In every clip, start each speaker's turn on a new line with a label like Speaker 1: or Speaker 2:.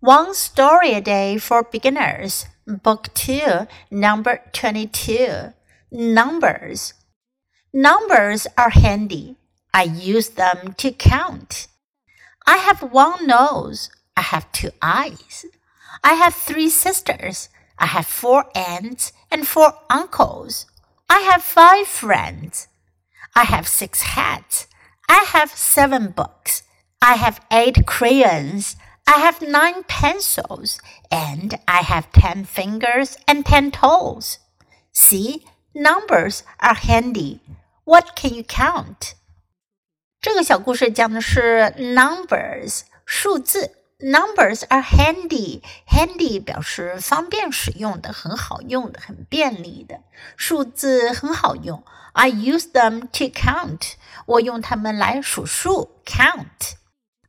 Speaker 1: One Story a Day for Beginners, Book 2, Number 22. Numbers. Numbers are handy. I use them to count. I have one nose. I have two eyes. I have three sisters. I have four aunts and four uncles. I have five friends. I have six hats. I have seven books. I have eight crayons. I have nine pencils. And I have ten fingers and ten toes. See, numbers are handy. What can you count? 这个小故事讲的是 numbers 数字。Numbers are handy. Handy 表示方便使用的、很好用的、很便利的。数字很好用。I use them to count. 我用它们来数数。Count.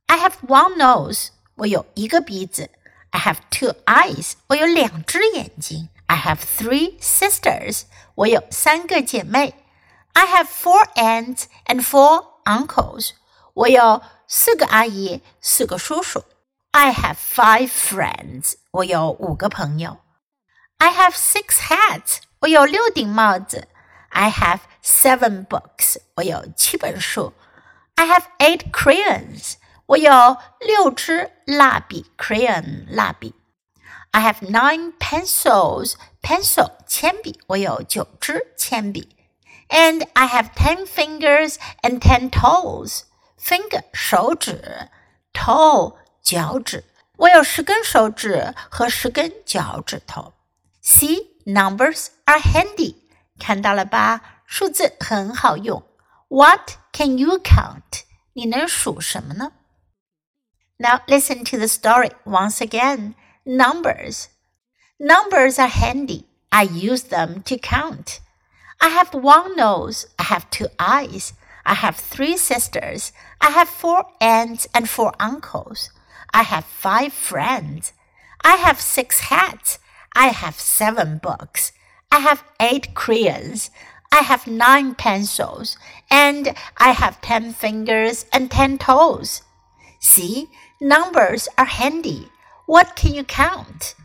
Speaker 1: I have one nose. 我有一个鼻子。I have two eyes. 我有两只眼睛。I have three sisters. 我有三个姐妹。I have four aunts and four uncles. 我有四个阿姨，四个叔叔。I have five friends. 我有五个朋友。I have six hats. 我有六顶帽子。I have seven books. 我有七本书。I have eight crayons. 我有六支蜡笔，crayon 蜡笔。I have nine pencils. Pencil 铅笔，我有九支铅笔。And I have ten fingers and ten toes. Finger 手指，toe 脚趾，我有十根手指和十根脚趾头。See, numbers are handy. 看到了吧？数字很好用。What can you count? 你能数什么呢 ？Now listen to the story once again. Numbers. Numbers are handy. I use them to count. I have one nose. I have two eyes. I have three sisters. I have four aunts and four uncles. I have five friends. I have six hats. I have seven books. I have eight crayons. I have nine pencils. And I have ten fingers and ten toes. See, numbers are handy. What can you count?